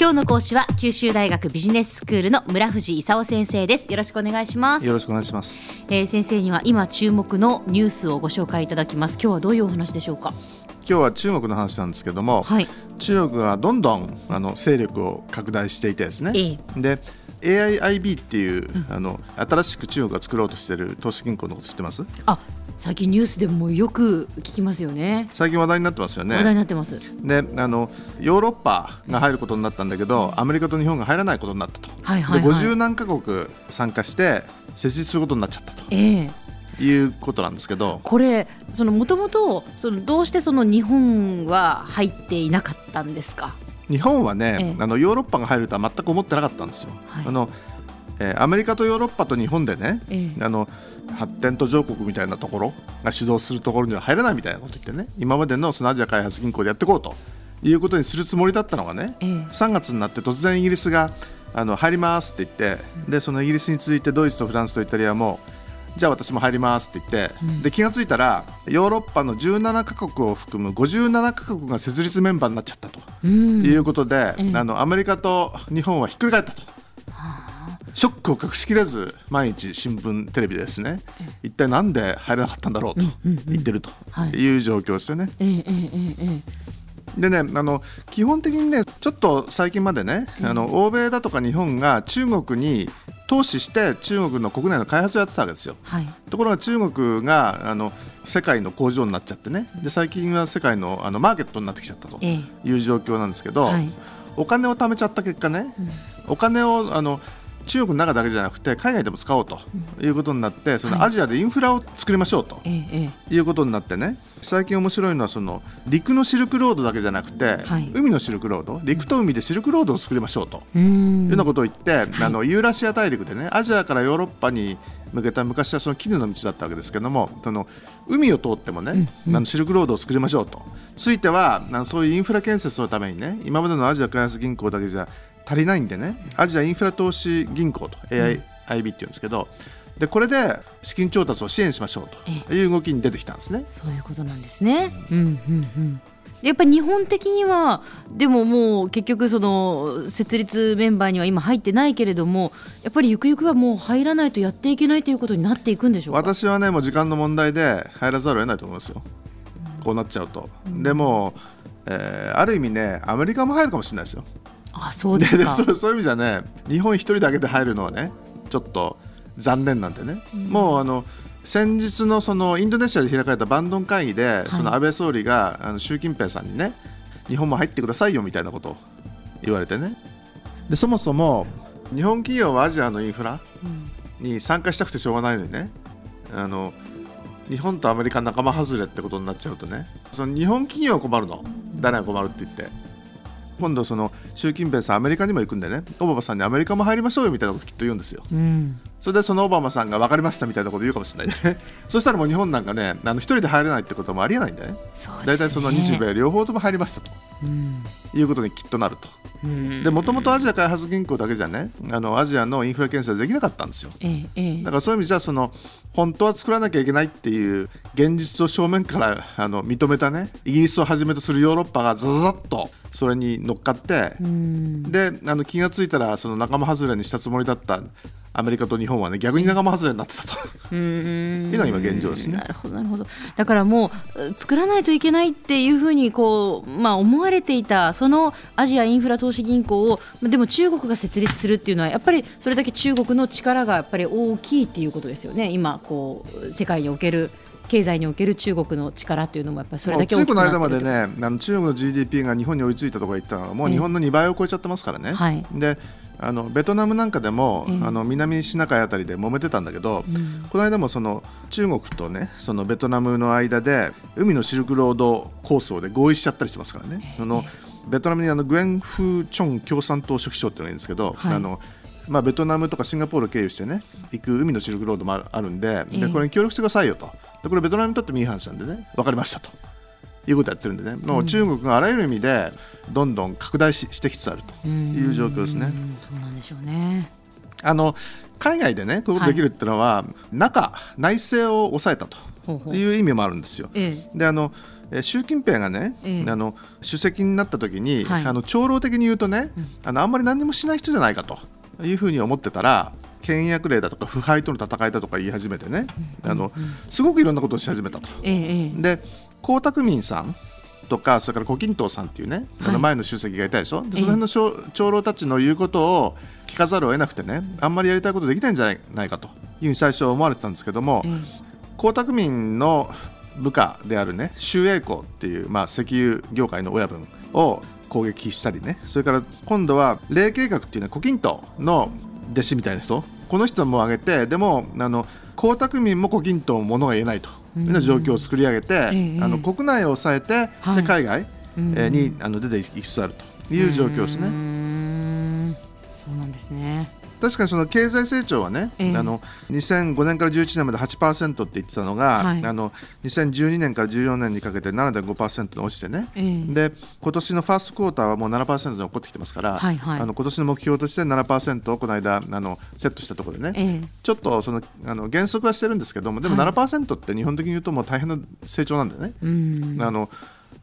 今日の講師は九州大学ビジネススクールの村藤勲先生です。よろしくお願いします。よろしくお願いします、えー、先生には今注目のニュースをご紹介いただきます。今日はどういうお話でしょうか？今日は中国の話なんですけども、はい、中国がどんどんあの勢力を拡大していてですね、ええ、で AIIB っていう、うん、あの新しく中国が作ろうとしている投資銀行のこと知ってます？あ最近ニュースでもよく聞きますよね。最近話題になってますよね。話題になってます。であのヨーロッパが入ることになったんだけどアメリカと日本が入らないことになったと、はいはいはい、で50何カ国参加して設立することになっちゃったと、えー、いうことなんですけど。これもともとどうしてその日本は入っていなかったんですか？日本はね、ええ、あのヨーロッパが入るとは全く思ってなかったんですよ。はい、あのえー、アメリカとヨーロッパと日本でね、ええ、あの発展途上国みたいなところが主導するところには入らないみたいなこと言ってね今までのそのアジア開発銀行でやっていこうということにするつもりだったのがね、ええ、3月になって突然イギリスがあの入りますって言ってでそのイギリスに続いてドイツとフランスとイタリアもじゃあ私も入りますって言って、うん、で気が付いたらヨーロッパの17カ国を含む57カ国が設立メンバーになっちゃったということで、うん、あのアメリカと日本はひっくり返ったと。ショックを隠しきれず毎日新聞テレビでですね。一体なんで入らなかったんだろうと言ってるとい。う状況ですよね。でねあの基本的にねちょっと最近までねあの欧米だとか日本が中国に投資して中国の国内の開発をやってたわけですよ。はい、ところが中国があの世界の工場になっちゃってね。で最近は世界のあのマーケットになってきちゃったという状況なんですけど、はい、お金を貯めちゃった結果ね、うん、お金をあの中国の中だけじゃなくて海外でも使おうということになって、そのアジアでインフラを作りましょうということになってね最近面白いのはその陸のシルクロードだけじゃなくて、海のシルクロード陸と海でシルクロードを作りましょうというようなことを言って、あのユーラシア大陸でねアジアからヨーロッパに向けた昔はその絹の道だったわけですけどもその海を通ってもね、あのシルクロードを作りましょうと。ついてはそういうインフラ建設のためにね今までのアジア開発銀行だけじゃ足りないんでね。アジアインフラ投資銀行と AIIB っていうんですけど、でこれで資金調達を支援しましょうという動きに出てきたんですね。そういうことなんですね、うん。うんうんやっぱり日本的にはでももう結局その設立メンバーには今入ってないけれどもやっぱりゆくゆくはもう入らないとやっていけないということになっていくんでしょう私はねもう時間の問題で入らざるを得ないと思いますよ、こうなっちゃうと、うん、でも、えー、ある意味ねアメリカも入るかもしれないですよあそうですか。そう そういう意味じゃね日本一人だけで入るのはねちょっと残念なんでね、うん、もうあの先日のそのインドネシアで開かれたバンドン会議で、はい、その安倍総理があの習近平さんにね日本も入ってくださいよみたいなことを言われてね。でそもそも日本企業はアジアのインフラに参加したくてしょうがないのにね。あの日本とアメリカ仲間外れってことになっちゃうとね。その日本企業は困るの。誰が困るって言って今度その習近平さんアメリカにも行くんでねオバマさんにアメリカも入りましょうよみたいなこときっと言うんですよ、うん、それでそのオバマさんが分かりましたみたいなこと言うかもしれないね。そしたらもう日本なんかねあの一人で入れないってこともありえないんでね。大体、ね、その日米両方とも入りましたと、うん、いうことにきっとなると。でもともとアジア開発銀行だけじゃねあのアジアのインフラ検査できなかったんですよ、ええ、だからそういう意味じゃその本当は作らなきゃいけないっていう現実を正面からあの認めたねイギリスをはじめとするヨーロッパがざざざっとそれに乗っかってであの気が付いたらその仲間外れにしたつもりだったアメリカと日本はね逆に仲間外れになってたと。いうのが今現状ですね。なるほどなるほど。だからもう作らないといけないっていうふうにこう、まあ、思われていたそのアジアインフラ投資銀行をでも中国が設立するっていうのはやっぱりそれだけ中国の力がやっぱり大きいっていうことですよね。今こう世界における経済における中国の力っていうのもやっぱりそれだけ大きくなってるの間までねあの中国の GDP が日本に追いついたとか言ったのはもう日本の2倍を超えちゃってますからね。はい、であのベトナムなんかでも、えー、あの南シナ海あたりで揉めてたんだけど、うん、この間もその中国とねそのベトナムの間で海のシルクロード構想で合意しちゃったりしてますからね。えー、そのベトナムにあのグエン・フー・チョン共産党書記長っていうのがいるんですけど、はい、あのまあ、ベトナムとかシンガポールを経由してね行く海のシルクロードもあるんででこれに協力してくださいよと。でこれベトナムにとってもいい話なんでね分かりましたと。いうことをやってるんでね、もう中国があらゆる意味でどんどん拡大ししてきつつあると。いう状況ですね。そうなんでしょうね。あの海外でねこういうことできるっていうのは、はい、中内政を抑えたという意味もあるんですよ。ええ、であの習近平がね、えー、あの主席になった時に、はい、あの長老的に言うとね、うん、あのあんまり何もしない人じゃないかというふうに思ってたら倹約令だとか腐敗との戦いだとか言い始めてね、あのすごくいろんなことをし始めたと。えー、で江沢民さんとかそれから胡錦涛さんっていうね、はい、あの前の主席がいたでしょ？でその辺の長老たちの言うことを聞かざるを得なくてねあんまりやりたいことできないんじゃないかというふうに最初は思われてたんですけども、江沢民の部下であるね周栄光っていう、まあ、石油業界の親分を攻撃したりねそれから今度は霊計画っていうのは胡錦涛の弟子みたいな人この人も挙げてでもあの江沢民も胡錦涛もものが言えないというような状況を作り上げて、うん、あの国内を抑えて、はい、で海外、えにあの出ていきつつあるという状況ですね。そうなんですね確かにその経済成長はね、えー、あの2005年から11年まで8%って言ってたのが、はい、あの2012年から14年にかけて7.5%に落ちてね、えー、で今年のファーストクォーターはもう7%に起こってきてますから、はいはい、あの今年の目標として7%をこの間あのセットしたところでね、えー、ちょっとそのあの減速はしてるんですけどもでも7%って日本的に言うともう大変な成長なんだよね。あの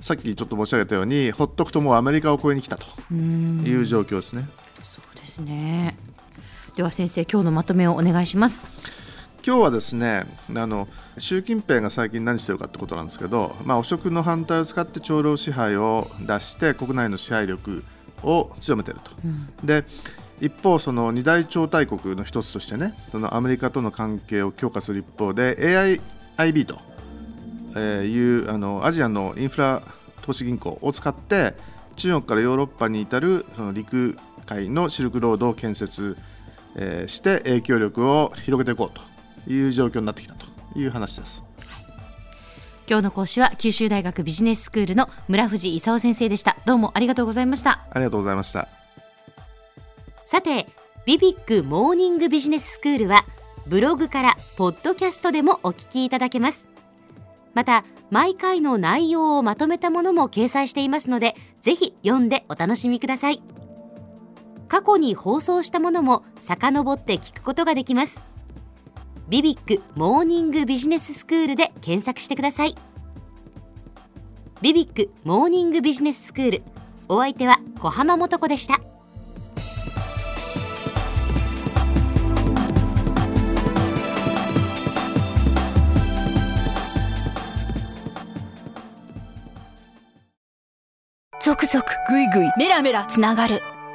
さっきちょっと申し上げたようにほっとくともうアメリカを超えに来たという状況ですね。そうですねでは先生今日のまとめをお願いします今日はですねあの習近平が最近何してるかってことなんですけど、まあ、汚職の反対を使って長老支配を出して国内の支配力を強めていると。うん、で一方、その二大超大国の一つとしてねそのアメリカとの関係を強化する一方で AIIB というあのアジアのインフラ投資銀行を使って中国からヨーロッパに至るその陸海のシルクロードを建設えー、して影響力を広げていこうという状況になってきたという話です。今日の講師は九州大学ビジネススクールの村藤勲先生でした。どうもありがとうございました。ありがとうございました。さてビビックモーニングビジネススクールはブログからポッドキャストでもお聞きいただけます。また毎回の内容をまとめたものも掲載していますのでぜひ読んでお楽しみください過去に放送したものも遡って聞くことができます。ビビックモーニングビジネススクールで検索してください。ビビックモーニングビジネススクールお相手は小浜もとこでした。続々ぐいぐいメラメラつながる。